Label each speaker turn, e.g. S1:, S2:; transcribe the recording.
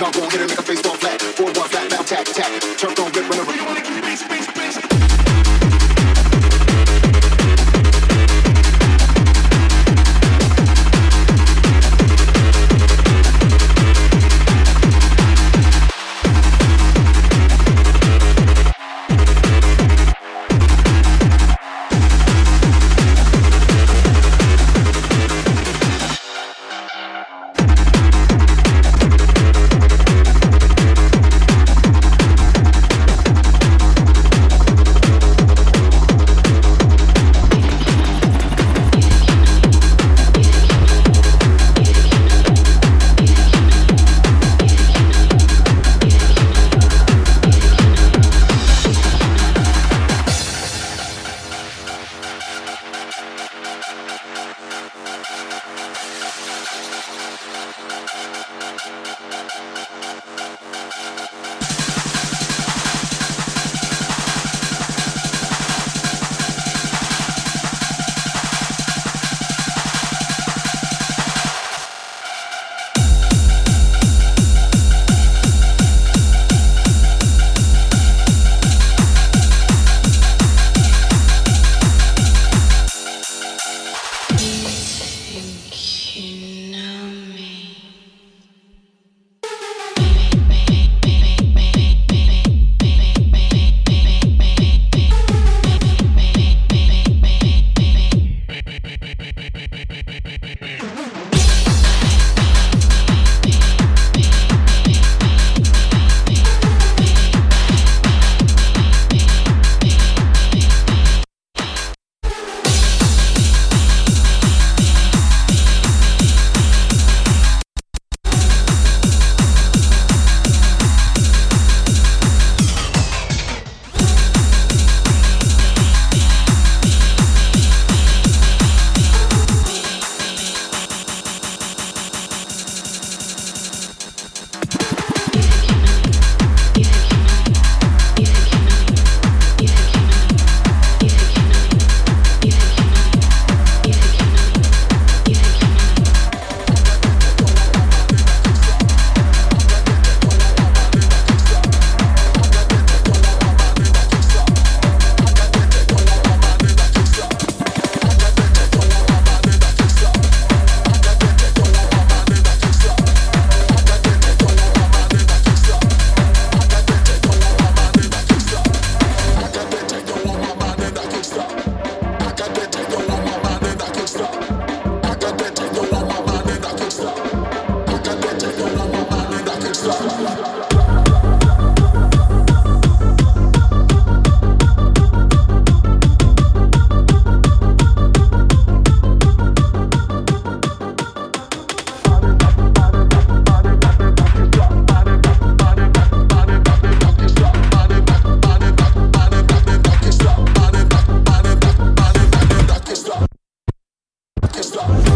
S1: jump on, hit her, make
S2: stop.